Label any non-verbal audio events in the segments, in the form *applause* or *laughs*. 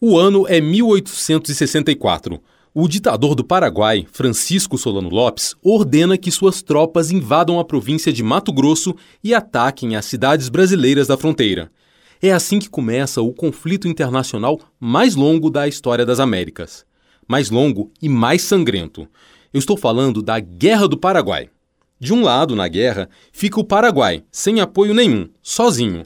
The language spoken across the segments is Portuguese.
O ano é 1864. O ditador do Paraguai, Francisco Solano Lopes, ordena que suas tropas invadam a província de Mato Grosso e ataquem as cidades brasileiras da fronteira. É assim que começa o conflito internacional mais longo da história das Américas. Mais longo e mais sangrento. Eu estou falando da Guerra do Paraguai. De um lado, na guerra, fica o Paraguai, sem apoio nenhum, sozinho.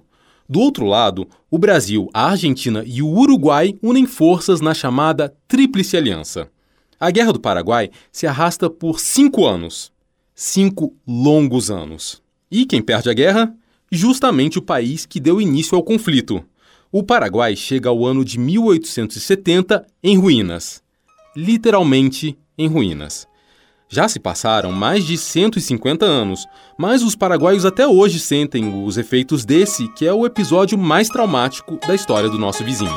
Do outro lado, o Brasil, a Argentina e o Uruguai unem forças na chamada Tríplice Aliança. A Guerra do Paraguai se arrasta por cinco anos. Cinco longos anos. E quem perde a guerra? Justamente o país que deu início ao conflito. O Paraguai chega ao ano de 1870 em ruínas. Literalmente em ruínas. Já se passaram mais de 150 anos, mas os paraguaios até hoje sentem os efeitos desse, que é o episódio mais traumático da história do nosso vizinho.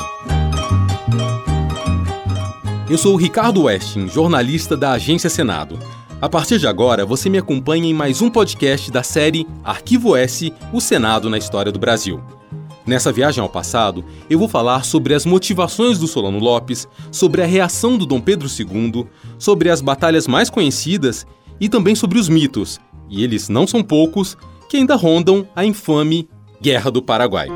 Eu sou o Ricardo Westin, jornalista da Agência Senado. A partir de agora, você me acompanha em mais um podcast da série Arquivo S O Senado na História do Brasil. Nessa viagem ao passado, eu vou falar sobre as motivações do Solano Lopes, sobre a reação do Dom Pedro II, sobre as batalhas mais conhecidas e também sobre os mitos, e eles não são poucos, que ainda rondam a infame Guerra do Paraguai.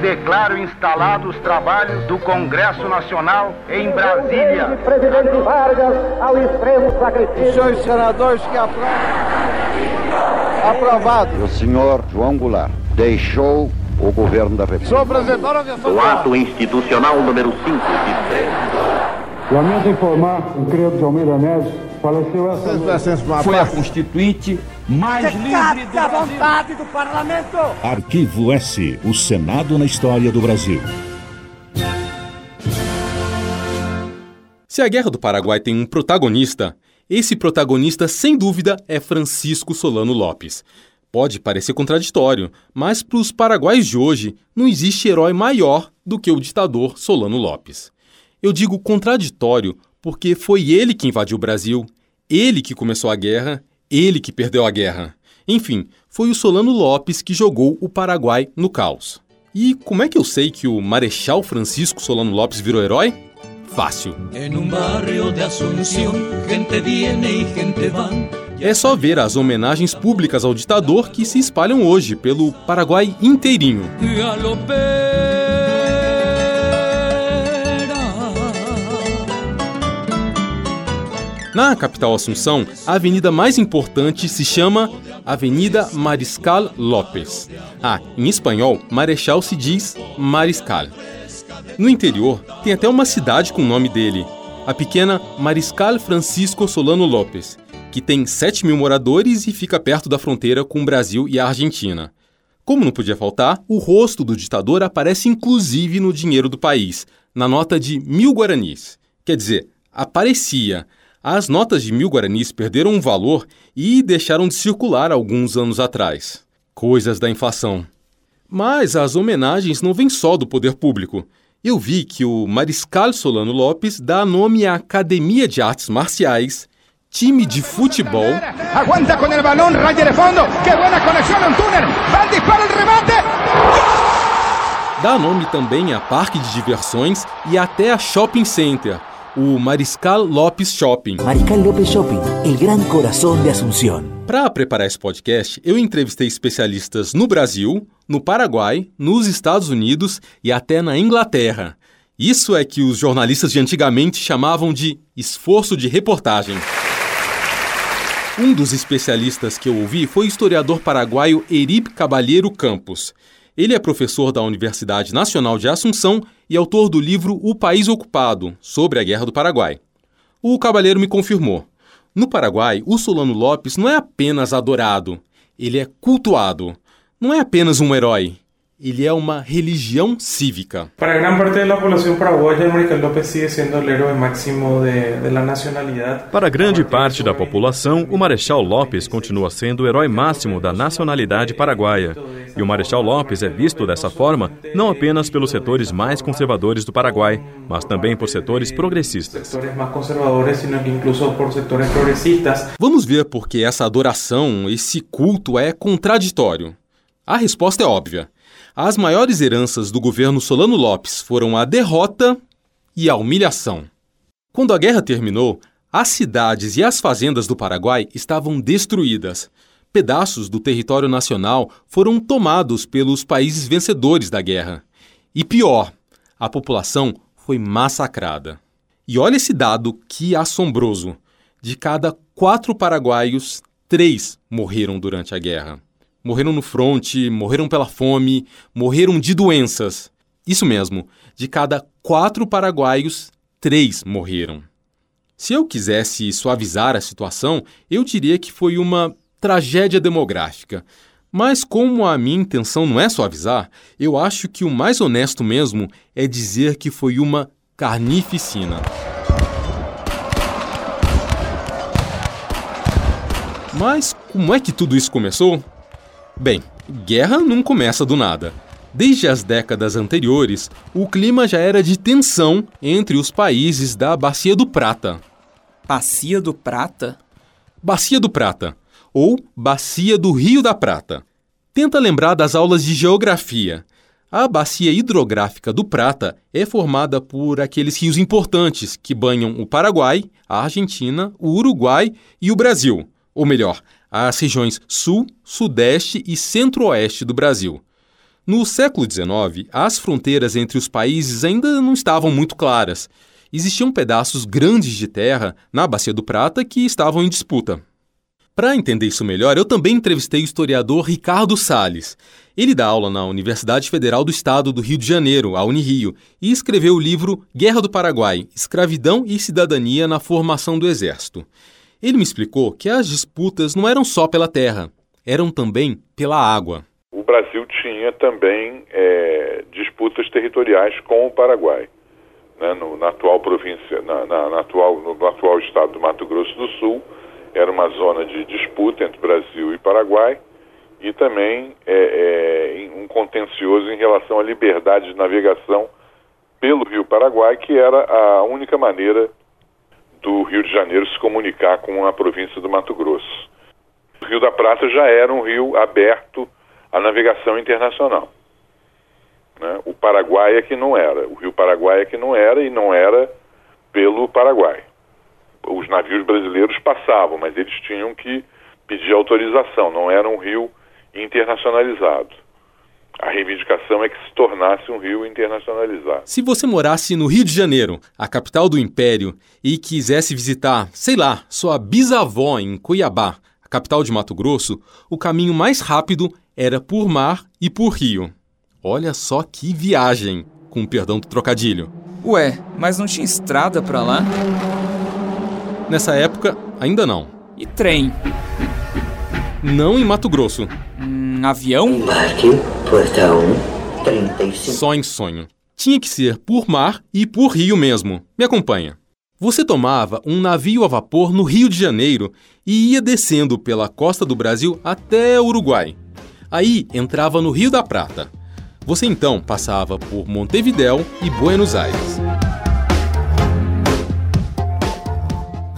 Declaro instalados os trabalhos do Congresso Nacional em Brasília. Presidente Vargas ao extremo sacrifício. Senhores senadores que aprovam. Aprovado. O senhor João Goulart deixou o governo da República. Senhor presidente, O ato institucional número 5 de Lamento informar o Credo de Almeida Neves faleceu essa Foi a constituinte mais livre do a Brasil. vontade do parlamento. Arquivo S, o Senado na história do Brasil. Se a Guerra do Paraguai tem um protagonista, esse protagonista, sem dúvida, é Francisco Solano Lopes. Pode parecer contraditório, mas para os paraguaios de hoje não existe herói maior do que o ditador Solano Lopes. Eu digo contraditório porque foi ele que invadiu o Brasil, ele que começou a guerra, ele que perdeu a guerra. Enfim, foi o Solano Lopes que jogou o Paraguai no caos. E como é que eu sei que o Marechal Francisco Solano Lopes virou herói? Fácil. É só ver as homenagens públicas ao ditador que se espalham hoje pelo Paraguai inteirinho. Na capital Assunção, a avenida mais importante se chama Avenida Mariscal López. Ah, em espanhol, Marechal se diz Mariscal. No interior, tem até uma cidade com o nome dele, a pequena Mariscal Francisco Solano Lopes, que tem 7 mil moradores e fica perto da fronteira com o Brasil e a Argentina. Como não podia faltar, o rosto do ditador aparece inclusive no dinheiro do país, na nota de mil guaranis. Quer dizer, aparecia. As notas de mil guaranis perderam um valor e deixaram de circular alguns anos atrás. Coisas da inflação. Mas as homenagens não vêm só do poder público. Eu vi que o Mariscal Solano Lopes dá nome à Academia de Artes Marciais, time de futebol, Aguanta con el balón, raya de fondo. Qué buena conexión en túnel. Va el disparo, el remate. dá nome também a parque de diversões e até a shopping center, o Mariscal Lopes Shopping. Mariscal López Shopping, el gran corazón de Asunción. Para preparar esse podcast, eu entrevistei especialistas no Brasil, no Paraguai, nos Estados Unidos e até na Inglaterra. Isso é que os jornalistas de antigamente chamavam de esforço de reportagem. Um dos especialistas que eu ouvi foi o historiador paraguaio Erib Cabalheiro Campos. Ele é professor da Universidade Nacional de Assunção e autor do livro O País Ocupado, sobre a Guerra do Paraguai. O Cabalheiro me confirmou. No Paraguai, o Solano Lopes não é apenas adorado, ele é cultuado. Não é apenas um herói, ele é uma religião cívica. Para gran parte de la población paraguaya, Mariscal López sigue siendo el héroe máximo de, de la nacionalidad. Para grande parte da população, o Marechal Lopes continua sendo o herói máximo da nacionalidade paraguaia. E o Marechal Lopes é visto dessa forma não apenas pelos setores mais conservadores do Paraguai, mas também por setores progressistas. Sectores más conservadores, sino que incluso por sectores progresistas. Vamos ver por que essa adoração, esse culto é contraditório. A resposta é óbvia. As maiores heranças do governo Solano Lopes foram a derrota e a humilhação. Quando a guerra terminou, as cidades e as fazendas do Paraguai estavam destruídas. Pedaços do território nacional foram tomados pelos países vencedores da guerra. E pior, a população foi massacrada. E olha esse dado que assombroso: de cada quatro paraguaios, três morreram durante a guerra. Morreram no fronte, morreram pela fome, morreram de doenças. Isso mesmo, de cada quatro paraguaios, três morreram. Se eu quisesse suavizar a situação, eu diria que foi uma tragédia demográfica. Mas, como a minha intenção não é suavizar, eu acho que o mais honesto mesmo é dizer que foi uma carnificina. Mas como é que tudo isso começou? Bem, guerra não começa do nada. Desde as décadas anteriores, o clima já era de tensão entre os países da Bacia do Prata. Bacia do Prata? Bacia do Prata, ou Bacia do Rio da Prata. Tenta lembrar das aulas de geografia. A bacia hidrográfica do Prata é formada por aqueles rios importantes que banham o Paraguai, a Argentina, o Uruguai e o Brasil, ou melhor, as regiões Sul, Sudeste e Centro-Oeste do Brasil. No século XIX, as fronteiras entre os países ainda não estavam muito claras. Existiam pedaços grandes de terra na Bacia do Prata que estavam em disputa. Para entender isso melhor, eu também entrevistei o historiador Ricardo Salles. Ele dá aula na Universidade Federal do Estado do Rio de Janeiro, a Unirio, e escreveu o livro Guerra do Paraguai: Escravidão e Cidadania na Formação do Exército. Ele me explicou que as disputas não eram só pela terra, eram também pela água o Brasil tinha também é, disputas territoriais com o Paraguai. Né, no, na atual província, na, na, na, atual, no, no atual estado do Mato Grosso do Sul, era uma zona de disputa entre Brasil e Paraguai e também é, é, um contencioso em relação à liberdade de navegação pelo Rio Paraguai, que era a única maneira do Rio de Janeiro se comunicar com a província do Mato Grosso. O Rio da Prata já era um rio aberto a navegação internacional. Né? O Paraguai é que não era, o Rio Paraguai é que não era e não era pelo Paraguai. Os navios brasileiros passavam, mas eles tinham que pedir autorização, não era um rio internacionalizado. A reivindicação é que se tornasse um rio internacionalizado. Se você morasse no Rio de Janeiro, a capital do império, e quisesse visitar, sei lá, sua bisavó em Cuiabá, a capital de Mato Grosso, o caminho mais rápido era por mar e por rio. Olha só que viagem, com perdão do trocadilho. Ué, mas não tinha estrada para lá? Nessa época, ainda não. E trem? Não em Mato Grosso. Hum, avião? Embarque, portão 35. Só em sonho. Tinha que ser por mar e por rio mesmo. Me acompanha. Você tomava um navio a vapor no Rio de Janeiro e ia descendo pela costa do Brasil até Uruguai. Aí entrava no Rio da Prata. Você então passava por Montevidéu e Buenos Aires.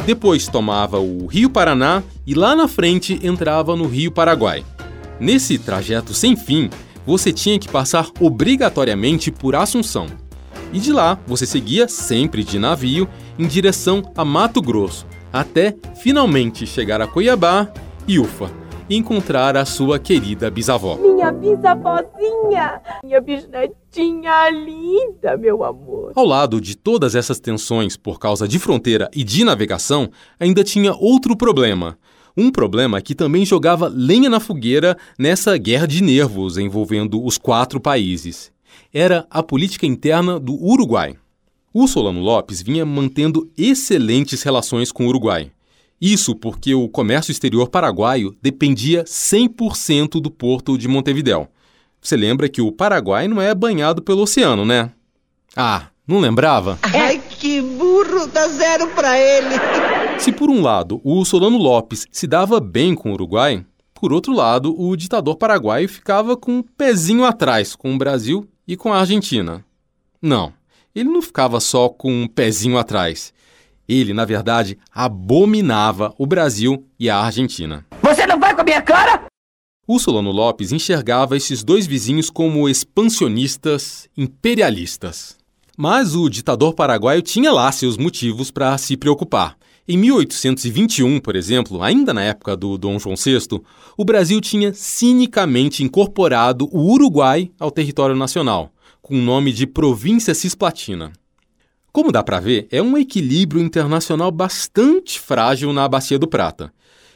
Depois tomava o Rio Paraná e lá na frente entrava no Rio Paraguai. Nesse trajeto sem fim, você tinha que passar obrigatoriamente por Assunção. E de lá você seguia sempre de navio em direção a Mato Grosso, até finalmente chegar a Cuiabá e Ufa, e encontrar a sua querida bisavó. Minha bisavózinha, minha bisnetinha linda, meu amor. Ao lado de todas essas tensões por causa de fronteira e de navegação, ainda tinha outro problema. Um problema que também jogava lenha na fogueira nessa guerra de nervos envolvendo os quatro países. Era a política interna do Uruguai. O Solano Lopes vinha mantendo excelentes relações com o Uruguai. Isso porque o comércio exterior paraguaio dependia 100% do porto de Montevidéu. Você lembra que o Paraguai não é banhado pelo oceano, né? Ah, não lembrava? Ai, que burro, dá zero pra ele. Se por um lado o Solano Lopes se dava bem com o Uruguai, por outro lado o ditador paraguaio ficava com um pezinho atrás com o Brasil e com a Argentina. Não, ele não ficava só com um pezinho atrás. Ele, na verdade, abominava o Brasil e a Argentina. Você não vai com a minha cara? O Solano Lopes enxergava esses dois vizinhos como expansionistas, imperialistas. Mas o ditador paraguaio tinha lá seus motivos para se preocupar. Em 1821, por exemplo, ainda na época do Dom João VI, o Brasil tinha cinicamente incorporado o Uruguai ao território nacional, com o nome de Província Cisplatina. Como dá para ver, é um equilíbrio internacional bastante frágil na Bacia do Prata.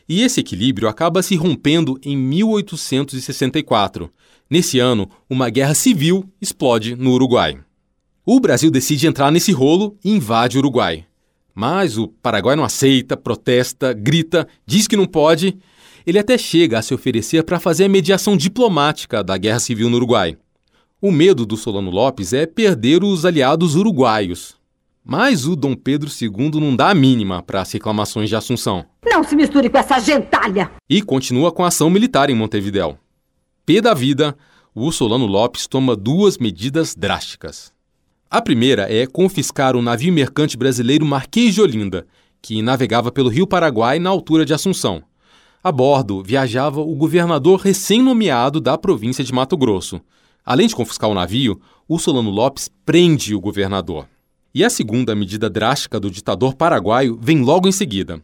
E esse equilíbrio acaba se rompendo em 1864. Nesse ano, uma guerra civil explode no Uruguai. O Brasil decide entrar nesse rolo e invade o Uruguai. Mas o Paraguai não aceita, protesta, grita, diz que não pode. Ele até chega a se oferecer para fazer a mediação diplomática da guerra civil no Uruguai. O medo do Solano Lopes é perder os aliados uruguaios. Mas o Dom Pedro II não dá a mínima para as reclamações de Assunção. Não se misture com essa gentalha! E continua com a ação militar em Montevidéu. Pé da vida, o Solano Lopes toma duas medidas drásticas. A primeira é confiscar o navio mercante brasileiro Marquês de Olinda, que navegava pelo Rio Paraguai na altura de Assunção. A bordo viajava o governador recém-nomeado da província de Mato Grosso. Além de confiscar o navio, o Solano Lopes prende o governador. E a segunda medida drástica do ditador paraguaio vem logo em seguida.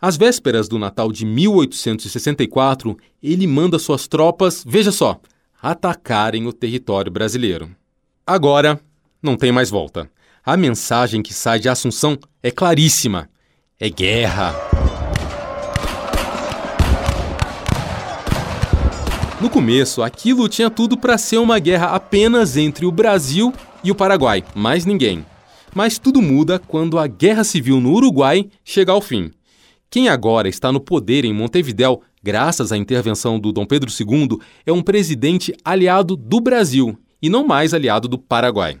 Às vésperas do Natal de 1864, ele manda suas tropas, veja só, atacarem o território brasileiro. Agora, não tem mais volta. A mensagem que sai de Assunção é claríssima: é guerra. No começo, aquilo tinha tudo para ser uma guerra apenas entre o Brasil e o Paraguai, mais ninguém. Mas tudo muda quando a guerra civil no Uruguai chega ao fim. Quem agora está no poder em Montevidéu, graças à intervenção do Dom Pedro II, é um presidente aliado do Brasil e não mais aliado do Paraguai.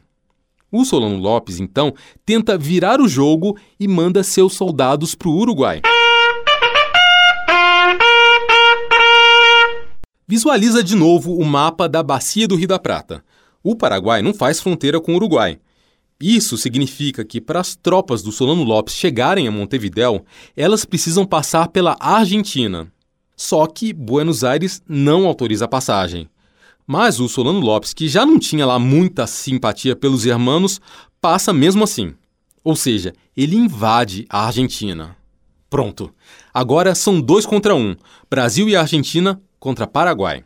O Solano Lopes, então, tenta virar o jogo e manda seus soldados para o Uruguai. Visualiza de novo o mapa da Bacia do Rio da Prata. O Paraguai não faz fronteira com o Uruguai. Isso significa que para as tropas do Solano Lopes chegarem a Montevidéu, elas precisam passar pela Argentina. Só que Buenos Aires não autoriza a passagem. Mas o Solano Lopes, que já não tinha lá muita simpatia pelos hermanos, passa mesmo assim. Ou seja, ele invade a Argentina. Pronto. Agora são dois contra um: Brasil e Argentina contra Paraguai.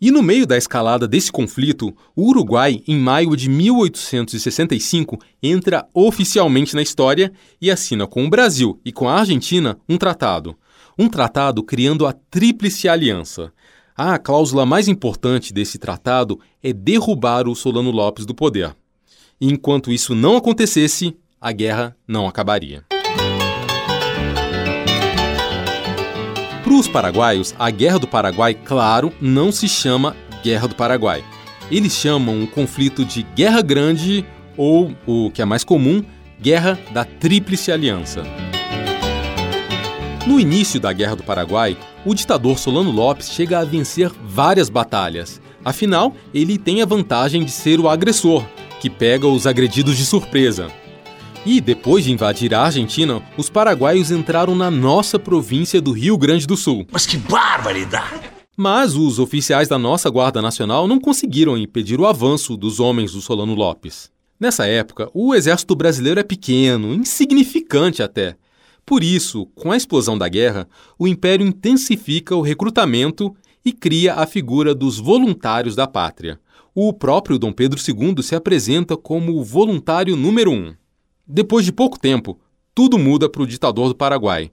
E no meio da escalada desse conflito, o Uruguai, em maio de 1865, entra oficialmente na história e assina com o Brasil e com a Argentina um tratado. Um tratado criando a Tríplice Aliança. A cláusula mais importante desse tratado é derrubar o Solano Lopes do poder. E enquanto isso não acontecesse, a guerra não acabaria. Para os paraguaios, a Guerra do Paraguai, claro, não se chama Guerra do Paraguai. Eles chamam o conflito de Guerra Grande ou, o que é mais comum, Guerra da Tríplice Aliança. No início da Guerra do Paraguai, o ditador Solano Lopes chega a vencer várias batalhas. Afinal, ele tem a vantagem de ser o agressor, que pega os agredidos de surpresa. E depois de invadir a Argentina, os paraguaios entraram na nossa província do Rio Grande do Sul. Mas que barbaridade! Mas os oficiais da nossa Guarda Nacional não conseguiram impedir o avanço dos homens do Solano Lopes. Nessa época, o exército brasileiro é pequeno, insignificante até. Por isso, com a explosão da guerra, o Império intensifica o recrutamento e cria a figura dos voluntários da pátria. O próprio Dom Pedro II se apresenta como o voluntário número um. Depois de pouco tempo, tudo muda para o ditador do Paraguai.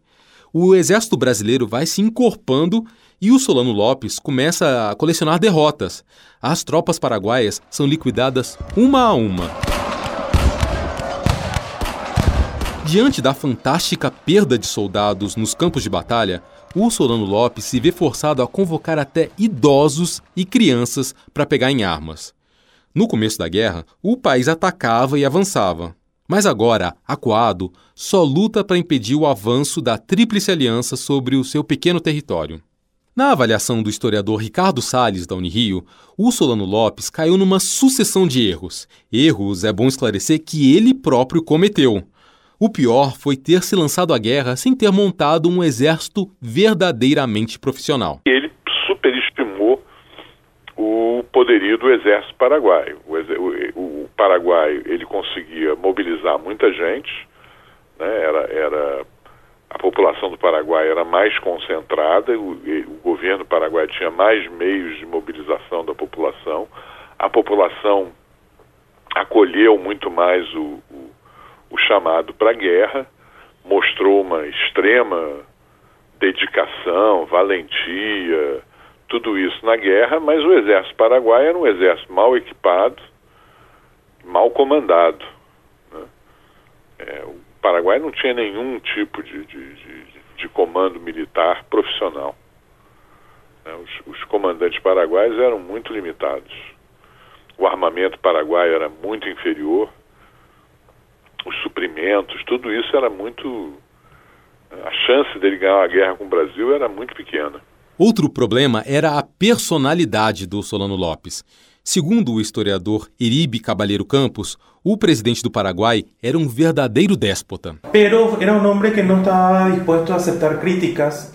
O exército brasileiro vai se encorpando e o Solano Lopes começa a colecionar derrotas. As tropas paraguaias são liquidadas uma a uma. Diante da fantástica perda de soldados nos campos de batalha, o Solano Lopes se vê forçado a convocar até idosos e crianças para pegar em armas. No começo da guerra, o país atacava e avançava. Mas agora, acuado, só luta para impedir o avanço da Tríplice Aliança sobre o seu pequeno território. Na avaliação do historiador Ricardo Salles, da Unirio, o Solano Lopes caiu numa sucessão de erros. Erros é bom esclarecer que ele próprio cometeu. O pior foi ter se lançado à guerra sem ter montado um exército verdadeiramente profissional. Ele superestimou o poderio do exército paraguaio. O, o, Paraguai ele conseguia mobilizar muita gente, né? era, era a população do Paraguai era mais concentrada, o, o governo paraguaio tinha mais meios de mobilização da população, a população acolheu muito mais o, o, o chamado para a guerra, mostrou uma extrema dedicação, valentia, tudo isso na guerra, mas o exército paraguaio era um exército mal equipado, mal comandado. Né? É, o Paraguai não tinha nenhum tipo de, de, de, de comando militar profissional. Né? Os, os comandantes paraguaios eram muito limitados. O armamento paraguaio era muito inferior, os suprimentos, tudo isso era muito. A chance dele ganhar a guerra com o Brasil era muito pequena. Outro problema era a personalidade do Solano Lopes. Segundo o historiador Iribe Cabaleiro Campos, o presidente do Paraguai era um verdadeiro déspota.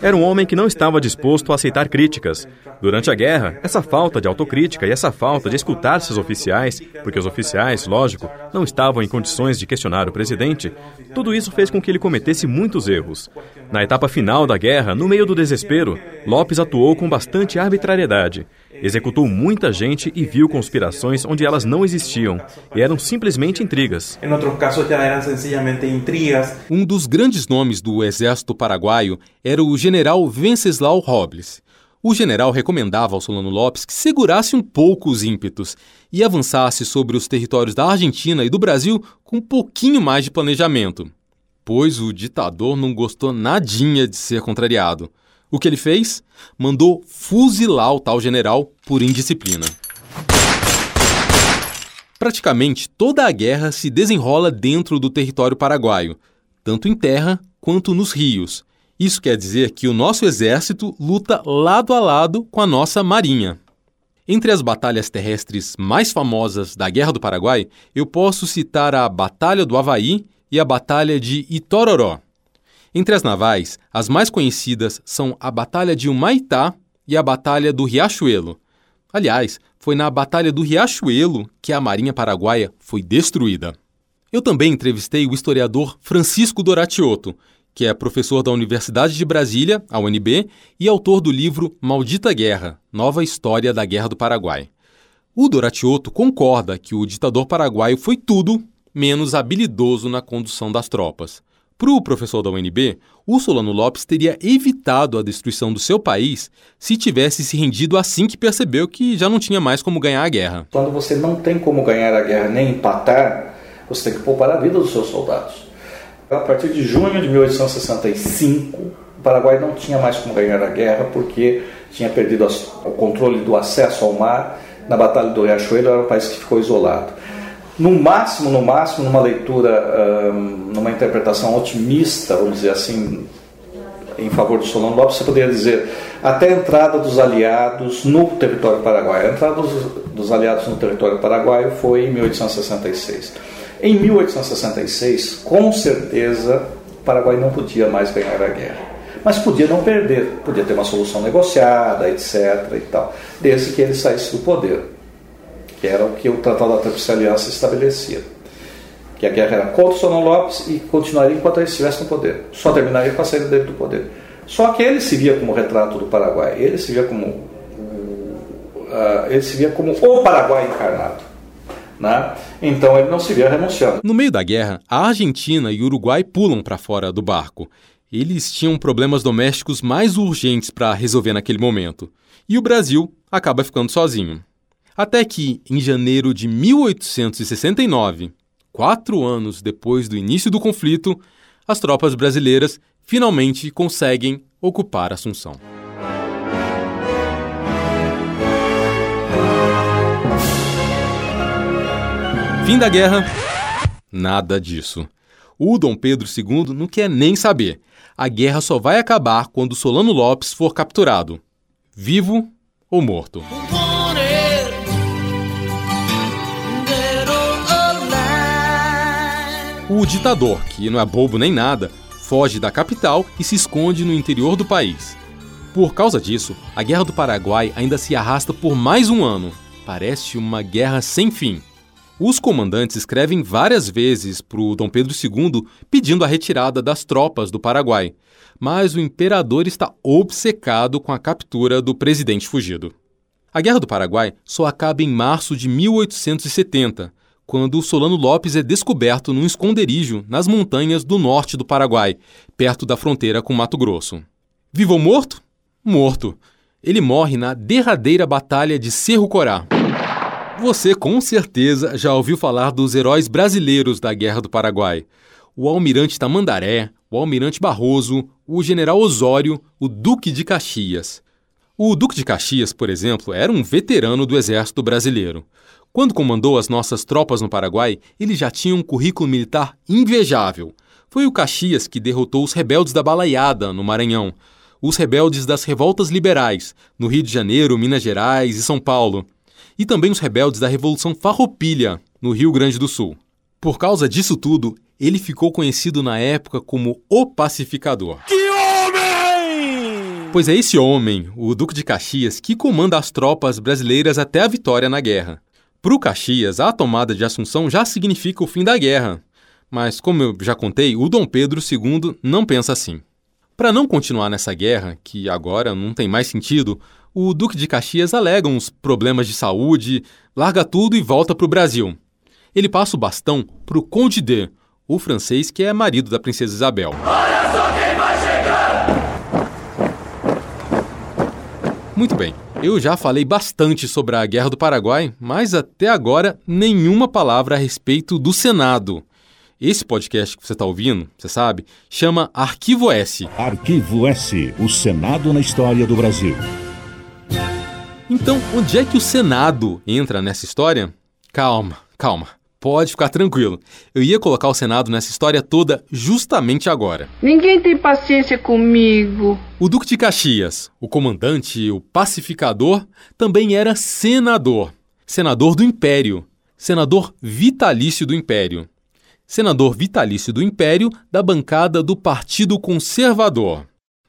Era um homem que não estava disposto a aceitar críticas. Durante a guerra, essa falta de autocrítica e essa falta de escutar seus oficiais, porque os oficiais, lógico, não estavam em condições de questionar o presidente, tudo isso fez com que ele cometesse muitos erros. Na etapa final da guerra, no meio do desespero, Lopes atuou com bastante arbitrariedade. Executou muita gente e viu conspirações onde elas não existiam e eram simplesmente intrigas. Em outros casos já eram sencillamente intrigas. Um dos grandes nomes do exército paraguaio era o general Venceslau Robles. O general recomendava ao Solano Lopes que segurasse um pouco os ímpetos e avançasse sobre os territórios da Argentina e do Brasil com um pouquinho mais de planejamento. Pois o ditador não gostou nadinha de ser contrariado. O que ele fez? Mandou fuzilar o tal general por indisciplina. Praticamente toda a guerra se desenrola dentro do território paraguaio, tanto em terra quanto nos rios. Isso quer dizer que o nosso exército luta lado a lado com a nossa marinha. Entre as batalhas terrestres mais famosas da Guerra do Paraguai, eu posso citar a Batalha do Havaí e a Batalha de Itororó. Entre as navais, as mais conhecidas são a Batalha de Humaitá e a Batalha do Riachuelo. Aliás, foi na Batalha do Riachuelo que a Marinha Paraguaia foi destruída. Eu também entrevistei o historiador Francisco Doratioto, que é professor da Universidade de Brasília, a UNB, e autor do livro Maldita Guerra Nova História da Guerra do Paraguai. O Doratioto concorda que o ditador paraguaio foi tudo menos habilidoso na condução das tropas. Para o professor da UNB, o Solano Lopes teria evitado a destruição do seu país se tivesse se rendido assim que percebeu que já não tinha mais como ganhar a guerra. Quando você não tem como ganhar a guerra nem empatar, você tem que poupar a vida dos seus soldados. A partir de junho de 1865, o Paraguai não tinha mais como ganhar a guerra porque tinha perdido o controle do acesso ao mar. Na Batalha do Riachuelo era um país que ficou isolado no máximo, no máximo, numa leitura, numa interpretação otimista, vamos dizer assim, em favor do Solano Lopes, você poderia dizer até a entrada dos aliados no território paraguaio. A entrada dos, dos aliados no território paraguaio foi em 1866. Em 1866, com certeza, o Paraguai não podia mais ganhar a guerra. Mas podia não perder, podia ter uma solução negociada, etc. e tal, desde que ele saísse do poder que era o que o Tratado da Tríplice Aliança estabelecia. Que a guerra era contra o Solon Lopes e continuaria enquanto ele estivesse no poder. Só terminaria com a saída dele do poder. Só que ele se via como retrato do Paraguai, ele se via como, uh, ele se via como o Paraguai encarnado. Né? Então ele não se via renunciando. No meio da guerra, a Argentina e o Uruguai pulam para fora do barco. Eles tinham problemas domésticos mais urgentes para resolver naquele momento. E o Brasil acaba ficando sozinho. Até que, em janeiro de 1869, quatro anos depois do início do conflito, as tropas brasileiras finalmente conseguem ocupar Assunção. Fim da guerra? Nada disso. O Dom Pedro II não quer nem saber. A guerra só vai acabar quando Solano Lopes for capturado, vivo ou morto. O ditador, que não é bobo nem nada, foge da capital e se esconde no interior do país. Por causa disso, a Guerra do Paraguai ainda se arrasta por mais um ano. Parece uma guerra sem fim. Os comandantes escrevem várias vezes para o Dom Pedro II pedindo a retirada das tropas do Paraguai, mas o imperador está obcecado com a captura do presidente fugido. A Guerra do Paraguai só acaba em março de 1870, quando Solano Lopes é descoberto num esconderijo nas montanhas do norte do Paraguai, perto da fronteira com Mato Grosso. Vivo ou morto? Morto. Ele morre na derradeira Batalha de Cerro Corá. Você com certeza já ouviu falar dos heróis brasileiros da Guerra do Paraguai. O almirante Tamandaré, o almirante Barroso, o general Osório, o Duque de Caxias. O Duque de Caxias, por exemplo, era um veterano do exército brasileiro. Quando comandou as nossas tropas no Paraguai, ele já tinha um currículo militar invejável. Foi o Caxias que derrotou os rebeldes da Balaiada, no Maranhão, os rebeldes das revoltas liberais, no Rio de Janeiro, Minas Gerais e São Paulo, e também os rebeldes da Revolução Farroupilha, no Rio Grande do Sul. Por causa disso tudo, ele ficou conhecido na época como o Pacificador. Que homem! Pois é esse homem, o Duque de Caxias, que comanda as tropas brasileiras até a vitória na guerra. Para o Caxias, a tomada de Assunção já significa o fim da guerra. Mas, como eu já contei, o Dom Pedro II não pensa assim. Para não continuar nessa guerra, que agora não tem mais sentido, o Duque de Caxias alega uns problemas de saúde, larga tudo e volta para o Brasil. Ele passa o bastão para o Conde D, o francês que é marido da princesa Isabel. Olha só quem vai chegar! Muito bem. Eu já falei bastante sobre a Guerra do Paraguai, mas até agora nenhuma palavra a respeito do Senado. Esse podcast que você está ouvindo, você sabe, chama Arquivo S. Arquivo S, o Senado na história do Brasil. Então, onde é que o Senado entra nessa história? Calma, calma. Pode ficar tranquilo. Eu ia colocar o Senado nessa história toda justamente agora. Ninguém tem paciência comigo. O Duque de Caxias, o comandante, o pacificador, também era senador. Senador do Império. Senador vitalício do Império. Senador vitalício do Império da bancada do Partido Conservador.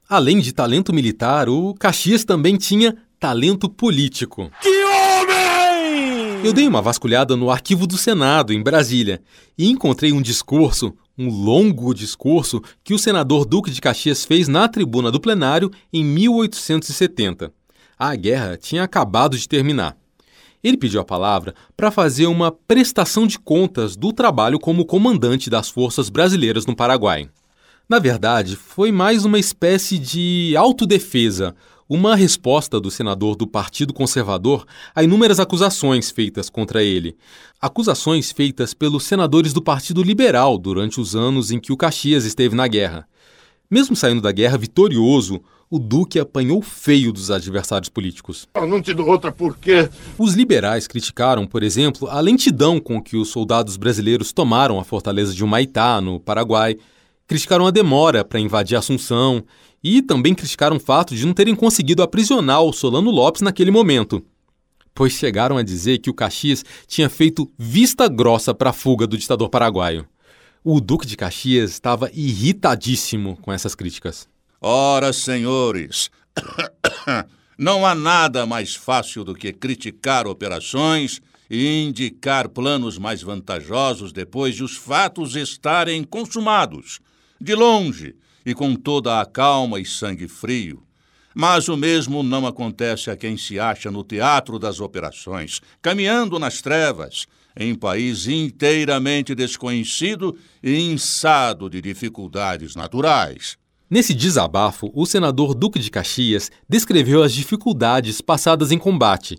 Além de talento militar, o Caxias também tinha talento político. Que! Eu dei uma vasculhada no arquivo do Senado, em Brasília, e encontrei um discurso, um longo discurso, que o senador Duque de Caxias fez na tribuna do plenário em 1870. A guerra tinha acabado de terminar. Ele pediu a palavra para fazer uma prestação de contas do trabalho como comandante das forças brasileiras no Paraguai. Na verdade, foi mais uma espécie de autodefesa, uma resposta do senador do Partido Conservador a inúmeras acusações feitas contra ele. Acusações feitas pelos senadores do Partido Liberal durante os anos em que o Caxias esteve na guerra. Mesmo saindo da guerra vitorioso, o Duque apanhou feio dos adversários políticos. Eu não te dou outra por quê? Os liberais criticaram, por exemplo, a lentidão com que os soldados brasileiros tomaram a fortaleza de Humaitá, no Paraguai, criticaram a demora para invadir Assunção e também criticaram o fato de não terem conseguido aprisionar o Solano Lopes naquele momento, pois chegaram a dizer que o Caxias tinha feito vista grossa para a fuga do ditador paraguaio. O Duque de Caxias estava irritadíssimo com essas críticas. Ora, senhores, *coughs* não há nada mais fácil do que criticar operações e indicar planos mais vantajosos depois de os fatos estarem consumados, de longe e com toda a calma e sangue frio. Mas o mesmo não acontece a quem se acha no teatro das operações, caminhando nas trevas, em país inteiramente desconhecido e insado de dificuldades naturais. Nesse desabafo, o senador Duque de Caxias descreveu as dificuldades passadas em combate.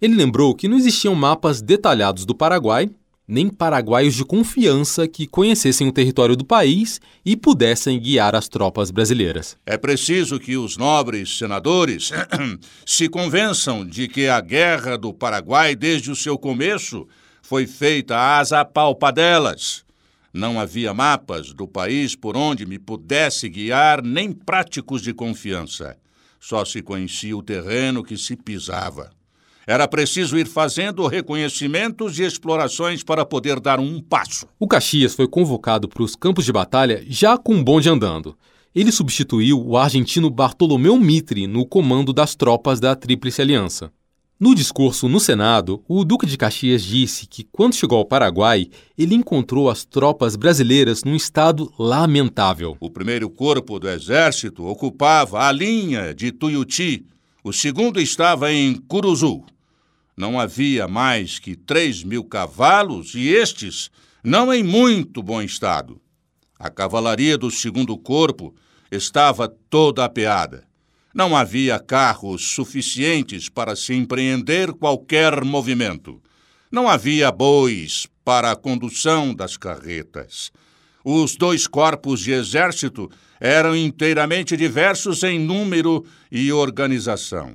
Ele lembrou que não existiam mapas detalhados do Paraguai, nem paraguaios de confiança que conhecessem o território do país e pudessem guiar as tropas brasileiras. É preciso que os nobres senadores *clears throat* se convençam de que a guerra do Paraguai, desde o seu começo, foi feita às apalpadelas. Não havia mapas do país por onde me pudesse guiar, nem práticos de confiança. Só se conhecia o terreno que se pisava. Era preciso ir fazendo reconhecimentos e explorações para poder dar um passo. O Caxias foi convocado para os campos de batalha já com um bonde andando. ele substituiu o argentino Bartolomeu Mitre no comando das tropas da Tríplice Aliança. No discurso no Senado, o Duque de Caxias disse que, quando chegou ao Paraguai, ele encontrou as tropas brasileiras num estado lamentável. O primeiro corpo do exército ocupava a linha de Tuiuti, o segundo estava em Curuzu. Não havia mais que 3 mil cavalos e estes não em muito bom estado. A cavalaria do segundo corpo estava toda apeada. Não havia carros suficientes para se empreender qualquer movimento. Não havia bois para a condução das carretas. Os dois corpos de exército eram inteiramente diversos em número e organização.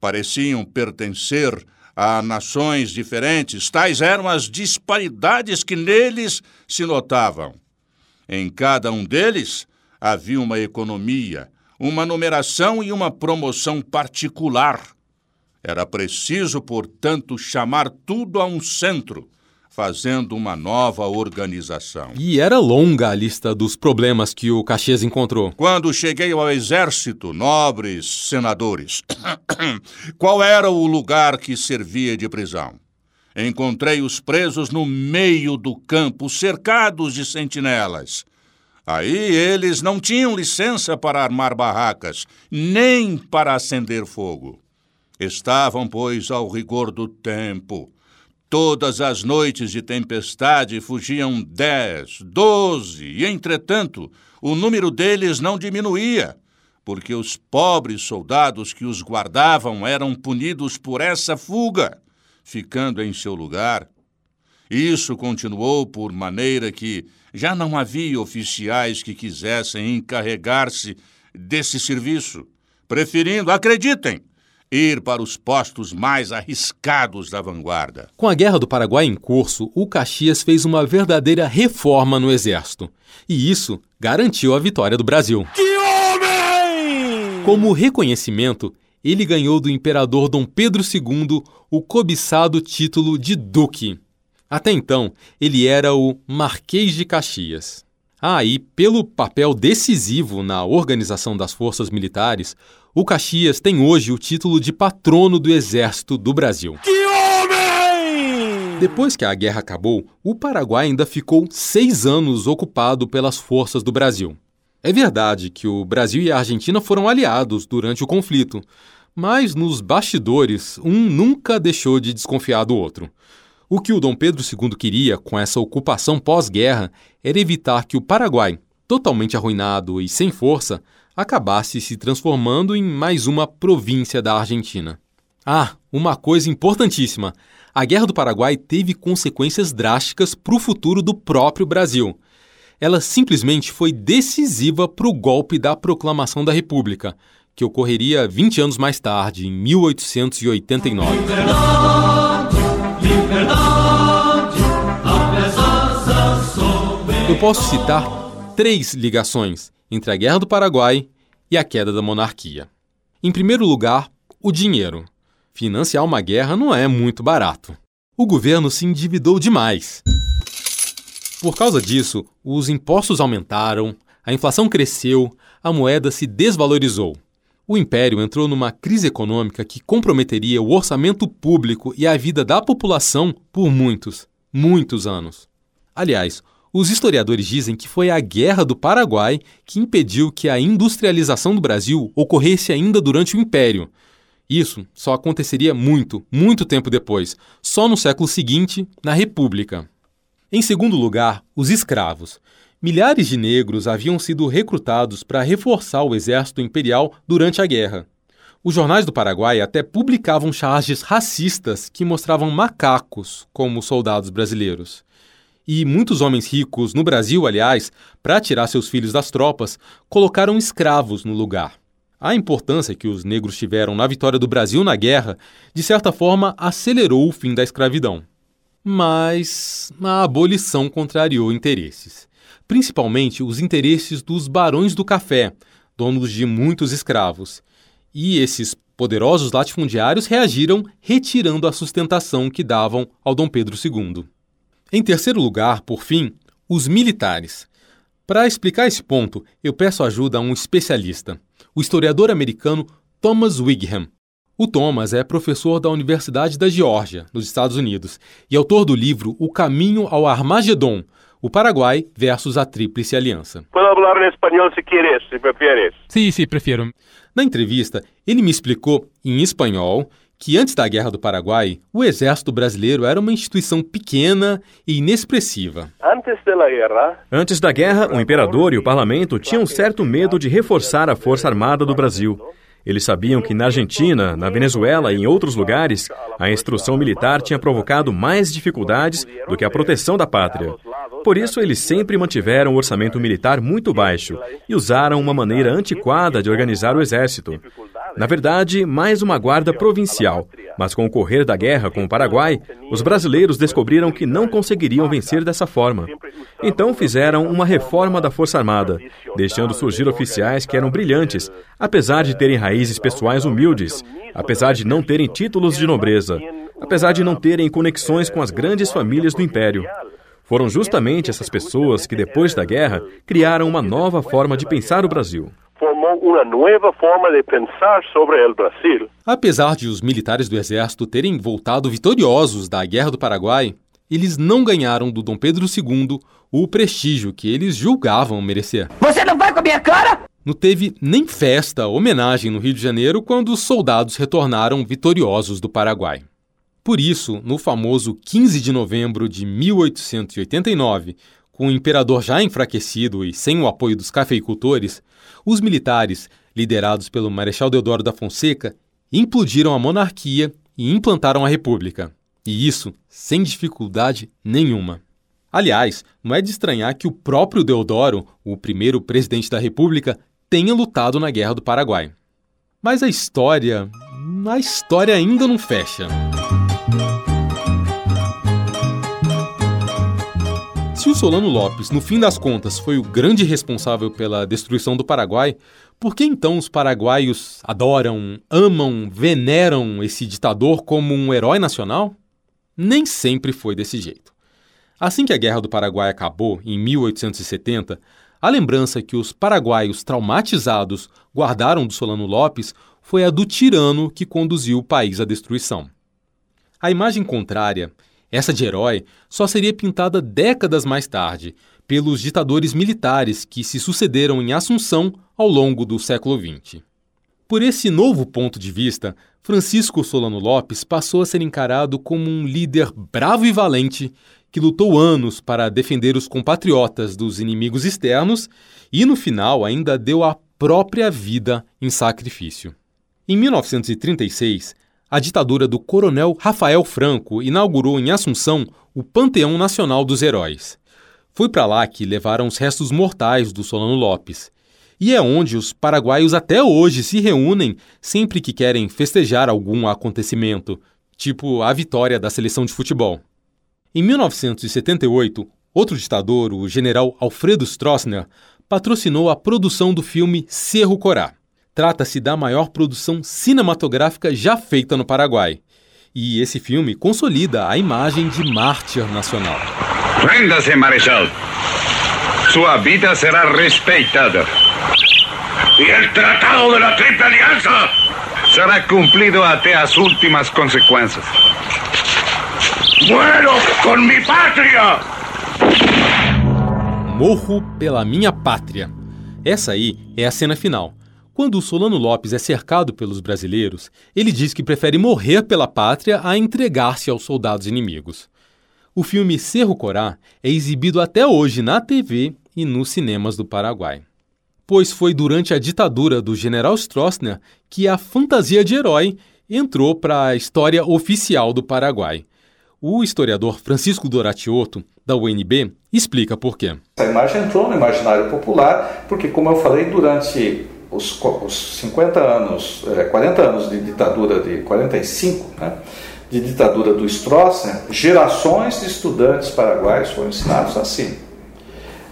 Pareciam pertencer a nações diferentes, tais eram as disparidades que neles se notavam. Em cada um deles havia uma economia, uma numeração e uma promoção particular. Era preciso, portanto, chamar tudo a um centro, fazendo uma nova organização. E era longa a lista dos problemas que o Caxias encontrou. Quando cheguei ao exército, nobres senadores, *coughs* qual era o lugar que servia de prisão? Encontrei os presos no meio do campo, cercados de sentinelas. Aí eles não tinham licença para armar barracas, nem para acender fogo. Estavam, pois, ao rigor do tempo. Todas as noites de tempestade fugiam dez, doze, e, entretanto, o número deles não diminuía, porque os pobres soldados que os guardavam eram punidos por essa fuga, ficando em seu lugar. Isso continuou por maneira que já não havia oficiais que quisessem encarregar-se desse serviço, preferindo, acreditem, ir para os postos mais arriscados da vanguarda. Com a Guerra do Paraguai em curso, o Caxias fez uma verdadeira reforma no exército. E isso garantiu a vitória do Brasil. Que! Como reconhecimento, ele ganhou do imperador Dom Pedro II o cobiçado título de Duque. Até então, ele era o Marquês de Caxias. Ah, e pelo papel decisivo na organização das forças militares, o Caxias tem hoje o título de patrono do Exército do Brasil. Que homem! Depois que a guerra acabou, o Paraguai ainda ficou seis anos ocupado pelas forças do Brasil. É verdade que o Brasil e a Argentina foram aliados durante o conflito, mas nos bastidores, um nunca deixou de desconfiar do outro. O que o Dom Pedro II queria com essa ocupação pós-guerra era evitar que o Paraguai, totalmente arruinado e sem força, acabasse se transformando em mais uma província da Argentina. Ah, uma coisa importantíssima: a Guerra do Paraguai teve consequências drásticas para o futuro do próprio Brasil. Ela simplesmente foi decisiva para o golpe da proclamação da República, que ocorreria 20 anos mais tarde, em 1889. Eu posso citar três ligações entre a Guerra do Paraguai e a queda da monarquia. Em primeiro lugar, o dinheiro. Financiar uma guerra não é muito barato. O governo se endividou demais. Por causa disso, os impostos aumentaram, a inflação cresceu, a moeda se desvalorizou. O império entrou numa crise econômica que comprometeria o orçamento público e a vida da população por muitos, muitos anos. Aliás, os historiadores dizem que foi a Guerra do Paraguai que impediu que a industrialização do Brasil ocorresse ainda durante o Império. Isso só aconteceria muito, muito tempo depois, só no século seguinte, na República. Em segundo lugar, os escravos. Milhares de negros haviam sido recrutados para reforçar o exército imperial durante a guerra. Os jornais do Paraguai até publicavam charges racistas que mostravam macacos como soldados brasileiros. E muitos homens ricos, no Brasil, aliás, para tirar seus filhos das tropas, colocaram escravos no lugar. A importância que os negros tiveram na vitória do Brasil na guerra, de certa forma, acelerou o fim da escravidão. Mas a abolição contrariou interesses principalmente os interesses dos barões do café, donos de muitos escravos. E esses poderosos latifundiários reagiram retirando a sustentação que davam ao Dom Pedro II. Em terceiro lugar, por fim, os militares. Para explicar esse ponto, eu peço ajuda a um especialista, o historiador americano Thomas Wigham. O Thomas é professor da Universidade da Geórgia, nos Estados Unidos, e autor do livro O Caminho ao Armagedon, o Paraguai versus a Tríplice Aliança. Pode falar em espanhol se queres, se prefieres. Sim, sim, prefiro. Na entrevista, ele me explicou, em espanhol, que antes da Guerra do Paraguai, o Exército Brasileiro era uma instituição pequena e inexpressiva. Antes da guerra, Antes da guerra, o imperador e o parlamento tinham certo medo de reforçar a Força Armada do Brasil. Eles sabiam que na Argentina, na Venezuela e em outros lugares, a instrução militar tinha provocado mais dificuldades do que a proteção da pátria. Por isso, eles sempre mantiveram o orçamento militar muito baixo e usaram uma maneira antiquada de organizar o exército. Na verdade, mais uma guarda provincial. Mas com o correr da guerra com o Paraguai, os brasileiros descobriram que não conseguiriam vencer dessa forma. Então fizeram uma reforma da Força Armada, deixando surgir oficiais que eram brilhantes, apesar de terem raízes pessoais humildes, apesar de não terem títulos de nobreza, apesar de não terem conexões com as grandes famílias do Império. Foram justamente essas pessoas que, depois da guerra, criaram uma nova forma de pensar o Brasil. Formou uma nova forma de pensar sobre o Brasil. Apesar de os militares do exército terem voltado vitoriosos da Guerra do Paraguai, eles não ganharam do Dom Pedro II o prestígio que eles julgavam merecer. Você não vai com a minha cara? Não teve nem festa, homenagem no Rio de Janeiro quando os soldados retornaram vitoriosos do Paraguai. Por isso, no famoso 15 de novembro de 1889, com o imperador já enfraquecido e sem o apoio dos cafeicultores, os militares, liderados pelo Marechal Deodoro da Fonseca, implodiram a monarquia e implantaram a república. E isso sem dificuldade nenhuma. Aliás, não é de estranhar que o próprio Deodoro, o primeiro presidente da república, tenha lutado na Guerra do Paraguai. Mas a história. a história ainda não fecha. Se o Solano Lopes, no fim das contas, foi o grande responsável pela destruição do Paraguai, por que então os paraguaios adoram, amam, veneram esse ditador como um herói nacional? Nem sempre foi desse jeito. Assim que a Guerra do Paraguai acabou, em 1870, a lembrança que os paraguaios traumatizados guardaram do Solano Lopes foi a do tirano que conduziu o país à destruição. A imagem contrária, essa de herói, só seria pintada décadas mais tarde, pelos ditadores militares que se sucederam em Assunção ao longo do século XX. Por esse novo ponto de vista, Francisco Solano Lopes passou a ser encarado como um líder bravo e valente que lutou anos para defender os compatriotas dos inimigos externos e, no final, ainda deu a própria vida em sacrifício. Em 1936, a ditadura do coronel Rafael Franco inaugurou em Assunção o Panteão Nacional dos Heróis. Foi para lá que levaram os restos mortais do Solano Lopes. E é onde os paraguaios até hoje se reúnem sempre que querem festejar algum acontecimento, tipo a vitória da seleção de futebol. Em 1978, outro ditador, o general Alfredo Stroessner, patrocinou a produção do filme Cerro Corá. Trata-se da maior produção cinematográfica já feita no Paraguai. E esse filme consolida a imagem de mártir nacional. Renda-se, Marechal. Sua vida será respeitada. E o Tratado da Triple Aliança será cumprido até as últimas consequências. Muero com minha pátria! Morro pela minha pátria. Essa aí é a cena final. Quando o Solano Lopes é cercado pelos brasileiros, ele diz que prefere morrer pela pátria a entregar-se aos soldados inimigos. O filme Cerro Corá é exibido até hoje na TV e nos cinemas do Paraguai. Pois foi durante a ditadura do general Stroessner que a fantasia de herói entrou para a história oficial do Paraguai. O historiador Francisco Doratioto, da UNB, explica por quê. Essa imagem entrou no imaginário popular porque, como eu falei, durante os, os 50 anos, 40 anos de ditadura, de 45, né, de ditadura do Stroessner, gerações de estudantes paraguaios foram ensinados assim.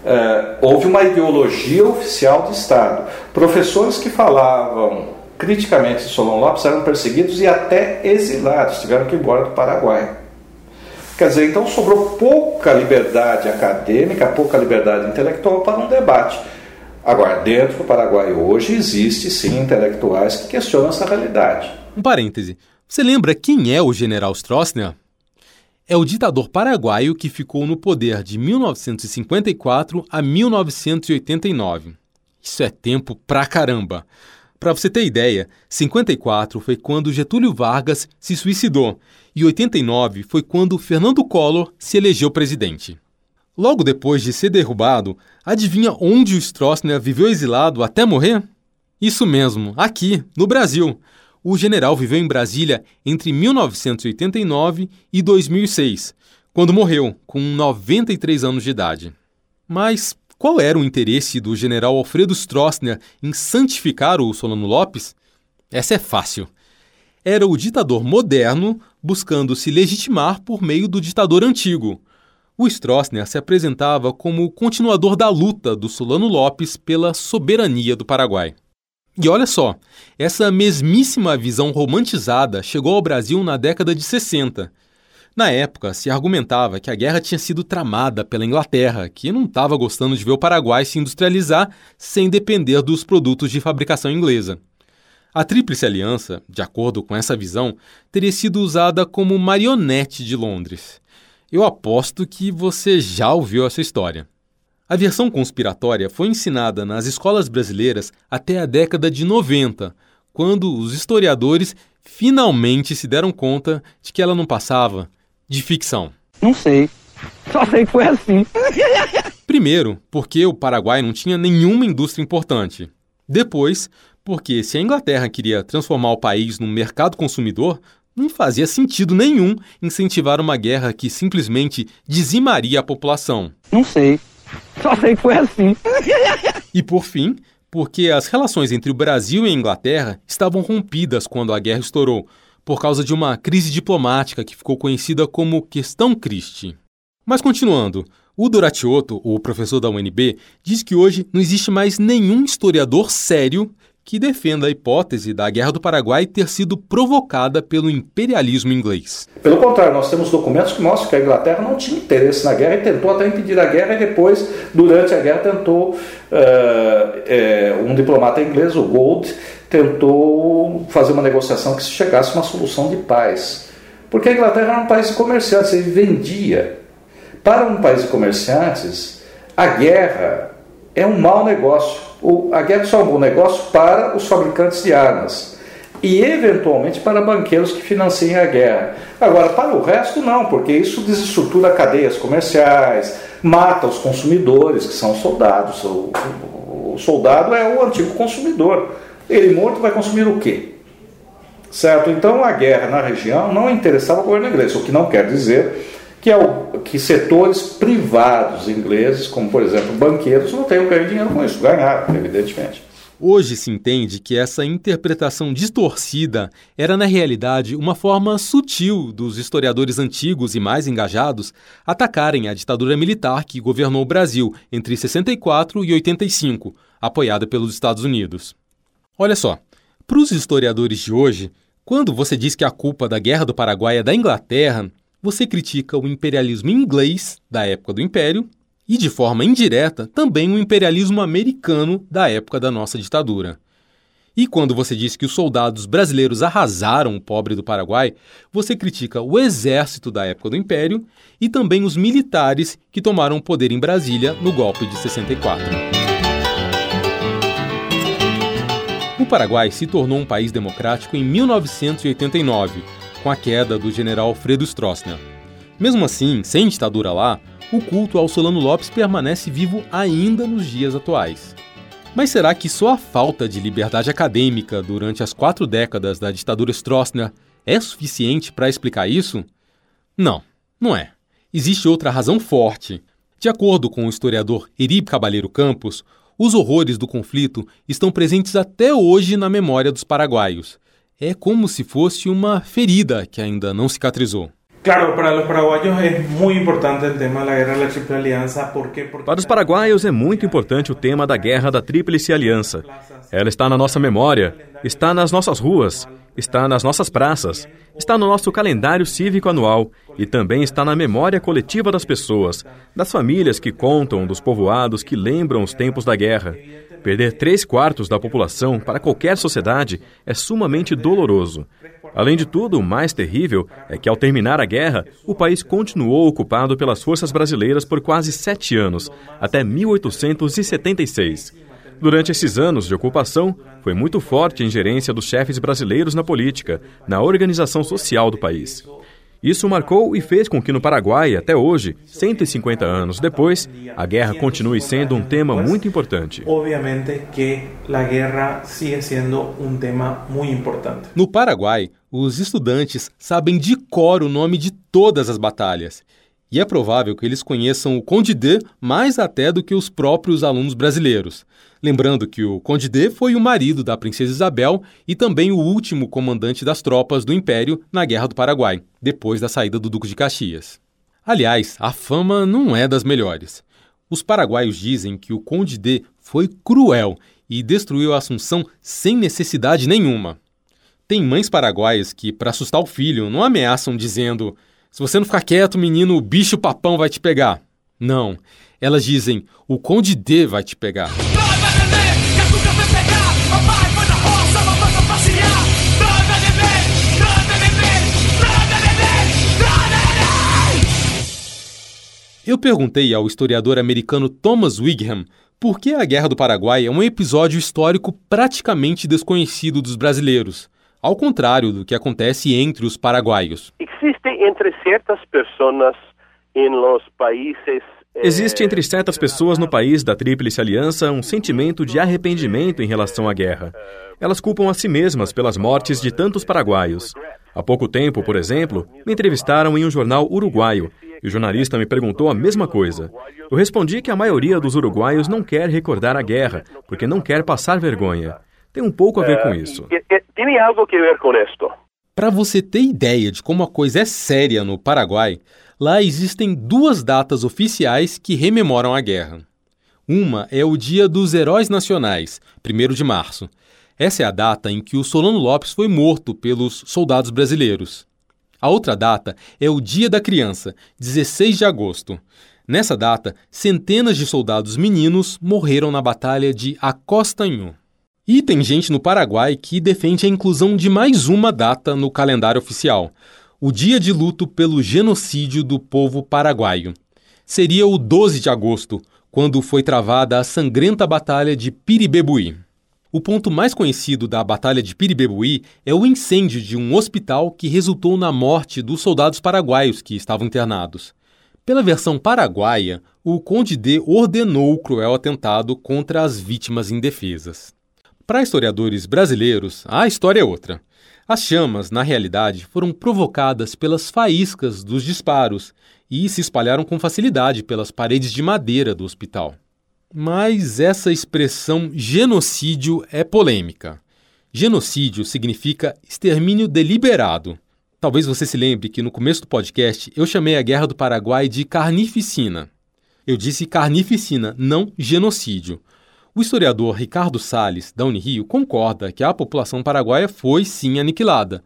É, houve uma ideologia oficial de Estado. Professores que falavam criticamente de Solon Lopes eram perseguidos e até exilados, tiveram que ir embora do Paraguai. Quer dizer, então sobrou pouca liberdade acadêmica, pouca liberdade intelectual para um debate. Agora, dentro do Paraguai hoje existe sim intelectuais que questionam essa realidade. Um parêntese. Você lembra quem é o general Stroessner? É o ditador paraguaio que ficou no poder de 1954 a 1989. Isso é tempo pra caramba. Para você ter ideia, 54 foi quando Getúlio Vargas se suicidou e 89 foi quando Fernando Collor se elegeu presidente. Logo depois de ser derrubado, adivinha onde o Stroessner viveu exilado até morrer? Isso mesmo, aqui, no Brasil. O general viveu em Brasília entre 1989 e 2006, quando morreu, com 93 anos de idade. Mas qual era o interesse do general Alfredo Stroessner em santificar o Solano Lopes? Essa é fácil. Era o ditador moderno buscando se legitimar por meio do ditador antigo. O Stroessner se apresentava como continuador da luta do Solano Lopes pela soberania do Paraguai. E olha só, essa mesmíssima visão romantizada chegou ao Brasil na década de 60 na época, se argumentava que a guerra tinha sido tramada pela Inglaterra, que não estava gostando de ver o Paraguai se industrializar sem depender dos produtos de fabricação inglesa. A Tríplice Aliança, de acordo com essa visão, teria sido usada como marionete de Londres. Eu aposto que você já ouviu essa história. A versão conspiratória foi ensinada nas escolas brasileiras até a década de 90, quando os historiadores finalmente se deram conta de que ela não passava de ficção? Não sei. Só sei que foi assim. *laughs* Primeiro, porque o Paraguai não tinha nenhuma indústria importante. Depois, porque se a Inglaterra queria transformar o país num mercado consumidor, não fazia sentido nenhum incentivar uma guerra que simplesmente dizimaria a população. Não sei. Só sei que foi assim. E por fim, porque as relações entre o Brasil e a Inglaterra estavam rompidas quando a guerra estourou, por causa de uma crise diplomática que ficou conhecida como Questão Christie. Mas continuando, o Doratiotto, o professor da UNB, diz que hoje não existe mais nenhum historiador sério que defenda a hipótese da Guerra do Paraguai ter sido provocada pelo imperialismo inglês. Pelo contrário, nós temos documentos que mostram que a Inglaterra não tinha interesse na guerra e tentou até impedir a guerra, e depois, durante a guerra, tentou uh, um diplomata inglês, o Gold, tentou fazer uma negociação que se chegasse a uma solução de paz. Porque a Inglaterra era um país de comerciantes, ele vendia. Para um país de comerciantes, a guerra é um mau negócio. A guerra só é um negócio para os fabricantes de armas e, eventualmente, para banqueiros que financiem a guerra. Agora, para o resto, não, porque isso desestrutura cadeias comerciais, mata os consumidores, que são soldados. O soldado é o antigo consumidor. Ele morto vai consumir o quê? Certo? Então a guerra na região não interessava ao governo inglês, o que não quer dizer que, é o, que setores privados ingleses, como por exemplo banqueiros, não tenham ganho dinheiro com isso. Ganharam, evidentemente. Hoje se entende que essa interpretação distorcida era, na realidade, uma forma sutil dos historiadores antigos e mais engajados atacarem a ditadura militar que governou o Brasil entre 64 e 85, apoiada pelos Estados Unidos. Olha só, para os historiadores de hoje, quando você diz que a culpa da Guerra do Paraguai é da Inglaterra, você critica o imperialismo inglês da época do Império e, de forma indireta, também o imperialismo americano da época da nossa ditadura. E quando você diz que os soldados brasileiros arrasaram o pobre do Paraguai, você critica o exército da época do Império e também os militares que tomaram o poder em Brasília no golpe de 64. O Paraguai se tornou um país democrático em 1989, com a queda do general Alfredo Stroessner. Mesmo assim, sem ditadura lá, o culto ao Solano Lopes permanece vivo ainda nos dias atuais. Mas será que só a falta de liberdade acadêmica durante as quatro décadas da ditadura Stroessner é suficiente para explicar isso? Não, não é. Existe outra razão forte. De acordo com o historiador Erib Cabaleiro Campos, os horrores do conflito estão presentes até hoje na memória dos paraguaios. É como se fosse uma ferida que ainda não cicatrizou. Claro, para os paraguaios é muito importante o tema da Guerra da Tríplice Aliança. Porque... Para os paraguaios é muito importante o tema da Guerra da Tríplice Aliança. Ela está na nossa memória, está nas nossas ruas está nas nossas praças, está no nosso calendário cívico anual e também está na memória coletiva das pessoas, das famílias que contam, dos povoados que lembram os tempos da guerra. Perder três quartos da população para qualquer sociedade é sumamente doloroso. Além de tudo, o mais terrível é que, ao terminar a guerra, o país continuou ocupado pelas forças brasileiras por quase sete anos, até 1876. Durante esses anos de ocupação, foi muito forte a ingerência dos chefes brasileiros na política, na organização social do país. Isso marcou e fez com que no Paraguai, até hoje, 150 anos depois, a guerra continue sendo um tema muito importante. Obviamente que a guerra sigue sendo um tema muito importante. No Paraguai, os estudantes sabem de cor o nome de todas as batalhas. E é provável que eles conheçam o Conde D mais até do que os próprios alunos brasileiros. Lembrando que o Conde D foi o marido da princesa Isabel e também o último comandante das tropas do Império na Guerra do Paraguai, depois da saída do Duque de Caxias. Aliás, a fama não é das melhores. Os paraguaios dizem que o Conde D foi cruel e destruiu a Assunção sem necessidade nenhuma. Tem mães paraguaias que, para assustar o filho, não ameaçam dizendo se você não ficar quieto, menino, o bicho papão vai te pegar. Não. Elas dizem: o Conde D vai te pegar. Eu perguntei ao historiador americano Thomas Wigham por que a Guerra do Paraguai é um episódio histórico praticamente desconhecido dos brasileiros, ao contrário do que acontece entre os paraguaios. Existe entre certas pessoas em los países Existe entre certas pessoas no país da Tríplice Aliança um sentimento de arrependimento em relação à guerra. Elas culpam a si mesmas pelas mortes de tantos paraguaios. Há pouco tempo, por exemplo, me entrevistaram em um jornal uruguaio e o jornalista me perguntou a mesma coisa. Eu respondi que a maioria dos uruguaios não quer recordar a guerra, porque não quer passar vergonha. Tem um pouco a ver com isso. Tem algo a ver com isto. Para você ter ideia de como a coisa é séria no Paraguai, lá existem duas datas oficiais que rememoram a guerra. Uma é o Dia dos Heróis Nacionais, 1 de março. Essa é a data em que o Solano Lopes foi morto pelos soldados brasileiros. A outra data é o Dia da Criança, 16 de agosto. Nessa data, centenas de soldados meninos morreram na Batalha de Acostanhô. E tem gente no Paraguai que defende a inclusão de mais uma data no calendário oficial, o dia de luto pelo genocídio do povo paraguaio. Seria o 12 de agosto, quando foi travada a sangrenta Batalha de Piribebuí. O ponto mais conhecido da Batalha de Piribebuí é o incêndio de um hospital que resultou na morte dos soldados paraguaios que estavam internados. Pela versão paraguaia, o Conde D ordenou o cruel atentado contra as vítimas indefesas. Para historiadores brasileiros, a história é outra. As chamas, na realidade, foram provocadas pelas faíscas dos disparos e se espalharam com facilidade pelas paredes de madeira do hospital. Mas essa expressão genocídio é polêmica. Genocídio significa extermínio deliberado. Talvez você se lembre que no começo do podcast eu chamei a Guerra do Paraguai de carnificina. Eu disse carnificina, não genocídio. O historiador Ricardo Salles, da Unirio, concorda que a população paraguaia foi sim aniquilada,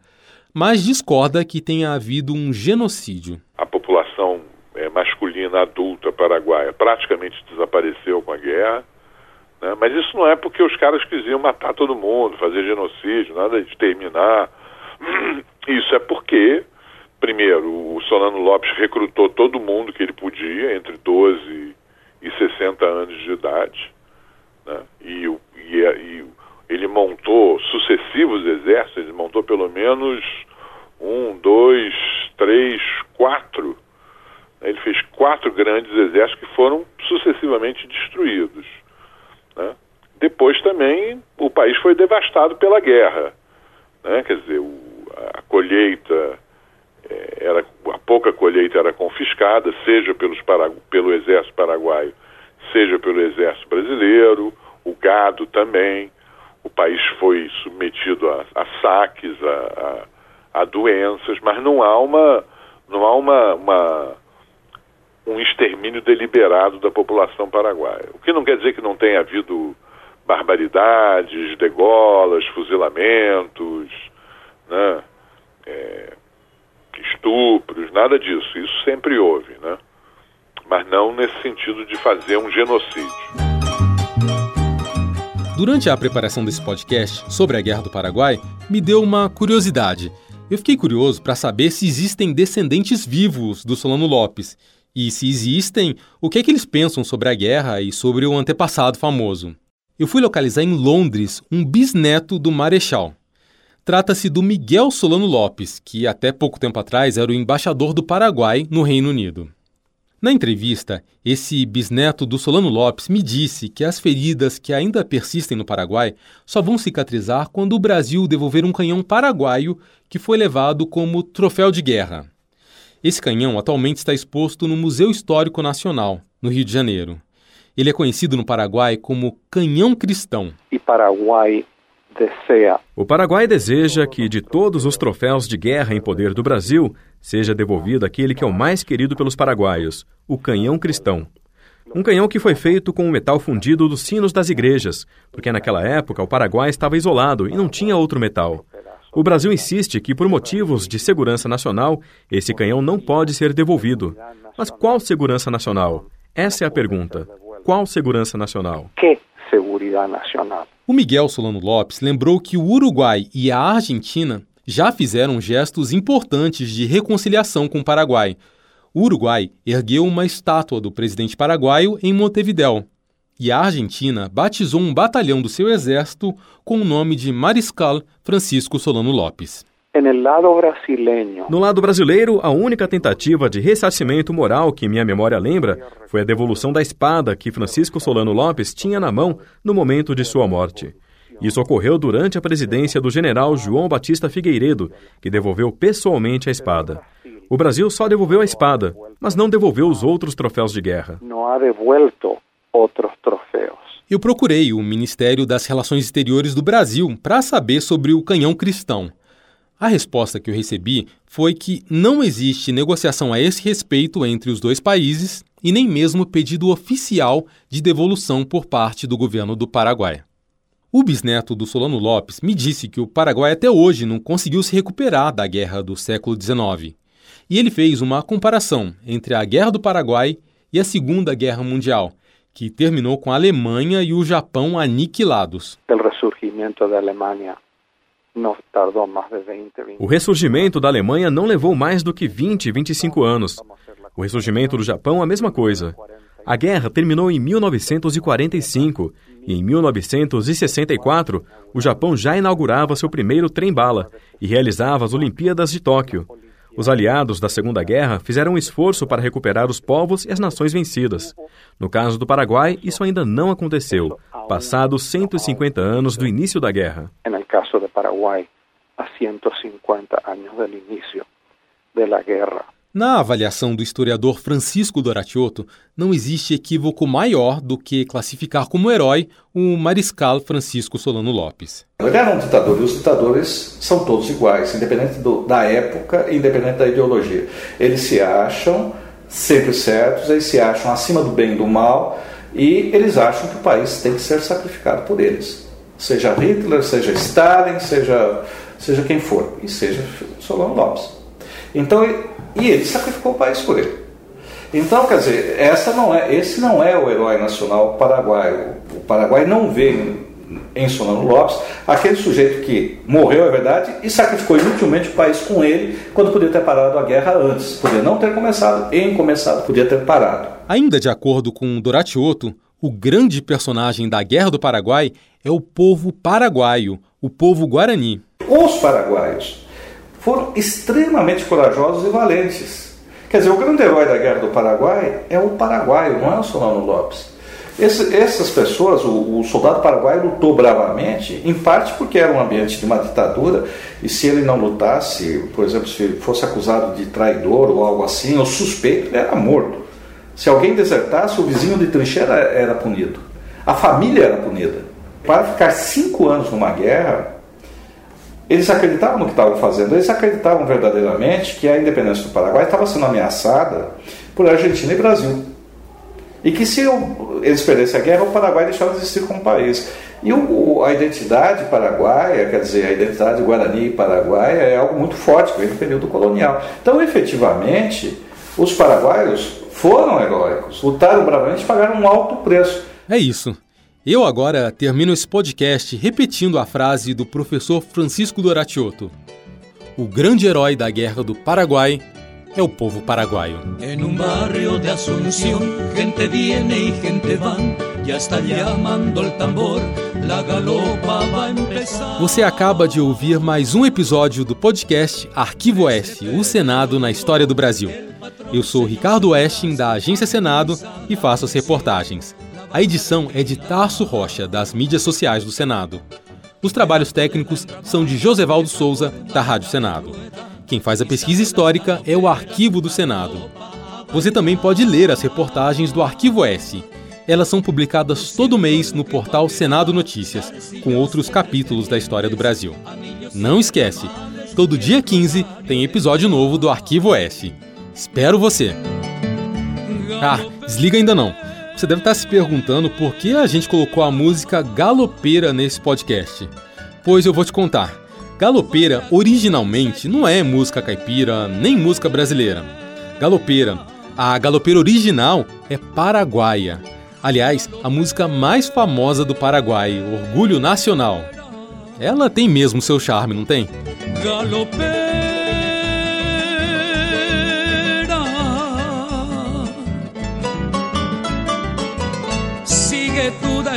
mas discorda que tenha havido um genocídio. A população é, masculina adulta paraguaia praticamente desapareceu com a guerra, né? mas isso não é porque os caras quisiam matar todo mundo, fazer genocídio, nada de terminar. *clears throat* Isso é porque, primeiro, o Solano Lopes recrutou todo mundo que ele podia, entre 12 e 60 anos de idade, né? e, e, e ele montou sucessivos exércitos, ele montou pelo menos um, dois, três, quatro ele fez quatro grandes exércitos que foram sucessivamente destruídos. Né? Depois também o país foi devastado pela guerra. Né? Quer dizer, o, a colheita, é, era, a pouca colheita era confiscada, seja pelos, pelo exército paraguaio, seja pelo exército brasileiro, o gado também. O país foi submetido a, a saques, a, a, a doenças, mas não há uma, não há uma, uma um extermínio deliberado da população paraguaia. O que não quer dizer que não tenha havido barbaridades, degolas, fuzilamentos, né? É, estupros, nada disso. Isso sempre houve, né? Mas não nesse sentido de fazer um genocídio. Durante a preparação desse podcast sobre a Guerra do Paraguai, me deu uma curiosidade. Eu fiquei curioso para saber se existem descendentes vivos do Solano Lopes. E se existem, o que é que eles pensam sobre a guerra e sobre o antepassado famoso. Eu fui localizar em Londres um bisneto do Marechal. Trata-se do Miguel Solano Lopes, que até pouco tempo atrás era o embaixador do Paraguai no Reino Unido. Na entrevista, esse bisneto do Solano Lopes me disse que as feridas que ainda persistem no Paraguai só vão cicatrizar quando o Brasil devolver um canhão paraguaio que foi levado como troféu de guerra. Esse canhão atualmente está exposto no Museu Histórico Nacional, no Rio de Janeiro. Ele é conhecido no Paraguai como Canhão Cristão. E Paraguai. O Paraguai deseja que, de todos os troféus de guerra em poder do Brasil, seja devolvido aquele que é o mais querido pelos paraguaios, o canhão cristão. Um canhão que foi feito com o metal fundido dos sinos das igrejas, porque naquela época o Paraguai estava isolado e não tinha outro metal. O Brasil insiste que, por motivos de segurança nacional, esse canhão não pode ser devolvido. Mas qual segurança nacional? Essa é a pergunta. Qual segurança nacional? Que nacional? O Miguel Solano Lopes lembrou que o Uruguai e a Argentina já fizeram gestos importantes de reconciliação com o Paraguai. O Uruguai ergueu uma estátua do presidente paraguaio em Montevidéu, e a Argentina batizou um batalhão do seu exército com o nome de Mariscal Francisco Solano Lopes. No lado brasileiro, a única tentativa de ressarcimento moral que minha memória lembra foi a devolução da espada que Francisco Solano Lopes tinha na mão no momento de sua morte. Isso ocorreu durante a presidência do general João Batista Figueiredo, que devolveu pessoalmente a espada. O Brasil só devolveu a espada, mas não devolveu os outros troféus de guerra. Não ha devuelto outros troféus. Eu procurei o Ministério das Relações Exteriores do Brasil para saber sobre o canhão cristão. A resposta que eu recebi foi que não existe negociação a esse respeito entre os dois países e nem mesmo pedido oficial de devolução por parte do governo do Paraguai. O bisneto do Solano Lopes me disse que o Paraguai até hoje não conseguiu se recuperar da guerra do século XIX. E ele fez uma comparação entre a Guerra do Paraguai e a Segunda Guerra Mundial, que terminou com a Alemanha e o Japão aniquilados. O ressurgimento da Alemanha não tardou mais de 20, 20 O ressurgimento da Alemanha não levou mais do que 20, 25 anos. O ressurgimento do Japão, a mesma coisa. A guerra terminou em 1945 e em 1964 o Japão já inaugurava seu primeiro trem-bala e realizava as Olimpíadas de Tóquio. Os aliados da Segunda Guerra fizeram um esforço para recuperar os povos e as nações vencidas. No caso do Paraguai, isso ainda não aconteceu, passados 150 anos do início da guerra. No caso do Paraguai, há 150 anos do início da guerra. Na avaliação do historiador Francisco Doratiotto, não existe equívoco maior do que classificar como herói o mariscal Francisco Solano Lopes. Ele era um ditador e os ditadores são todos iguais, independente do, da época independente da ideologia. Eles se acham sempre certos, eles se acham acima do bem e do mal e eles acham que o país tem que ser sacrificado por eles. Seja Hitler, seja Stalin, seja, seja quem for, e seja Solano Lopes. Então, e ele sacrificou o país por ele. Então, quer dizer, essa não é, esse não é o herói nacional paraguaio. O Paraguai não vê em Solano Lopes aquele sujeito que morreu, é verdade, e sacrificou inutilmente o país com ele, quando podia ter parado a guerra antes. Podia não ter começado, em começado, podia ter parado. Ainda de acordo com Doratiotto, o grande personagem da Guerra do Paraguai é o povo paraguaio, o povo guarani. Os paraguaios foram extremamente corajosos e valentes. Quer dizer, o grande herói da Guerra do Paraguai é o paraguaio, não é o Solano Lopes. Esse, essas pessoas, o, o, soldado paraguaio lutou bravamente, em parte porque era um ambiente de uma ditadura, e se ele não lutasse, por exemplo, se fosse acusado de traidor ou algo assim, ou suspeito, ele era morto. Se alguém desertasse, o vizinho de trincheira era punido. A família era punida. Para ficar cinco anos numa guerra, eles acreditavam no que estavam fazendo, eles acreditavam verdadeiramente que a independência do Paraguai estava sendo ameaçada por Argentina e Brasil. E que se eles perdessem a guerra, o Paraguai deixava de existir como país. E o, a identidade paraguaia, quer dizer, a identidade guarani paraguaia é algo muito forte, que vem do período colonial. Então, efetivamente, os paraguaios foram heróicos, lutaram bravamente e pagaram um alto preço. É isso. Eu agora termino esse podcast repetindo a frase do professor Francisco Doratioto. O grande herói da Guerra do Paraguai é o povo paraguaio. En un barrio de Asunción, gente viene y gente van, ya está llamando el tambor, la galopa va empezar. Você acaba de ouvir mais um episódio do podcast Arquivo Oeste, o Senado na história do Brasil. Eu sou Ricardo Westing, da Agência Senado, e faço as reportagens. A edição é de Tarso Rocha, das mídias sociais do Senado. Os trabalhos técnicos são de Josevaldo Souza, da Rádio Senado. Quem faz a pesquisa histórica é o Arquivo do Senado. Você também pode ler as reportagens do Arquivo S. Elas são publicadas todo mês no portal Senado Notícias, com outros capítulos da história do Brasil. Não esquece, todo dia 15 tem episódio novo do Arquivo S. Espero você! Ah, desliga ainda não. Você deve estar se perguntando por que a gente colocou a música galopeira nesse podcast. Pois eu vou te contar. Galopeira originalmente não é música caipira nem música brasileira. Galopeira, a galopeira original é paraguaia. Aliás, a música mais famosa do Paraguai, Orgulho Nacional. Ela tem mesmo seu charme, não tem? Galopeira,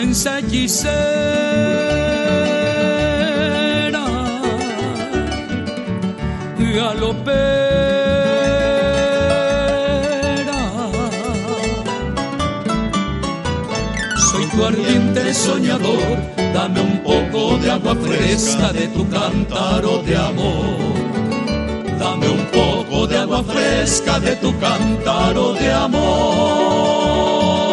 danza hechicera, galopera. Soy tu ardiente soñador, dame un poco de agua fresca de tu cántaro de amor. Dame un poco de agua fresca de tu cántaro de amor.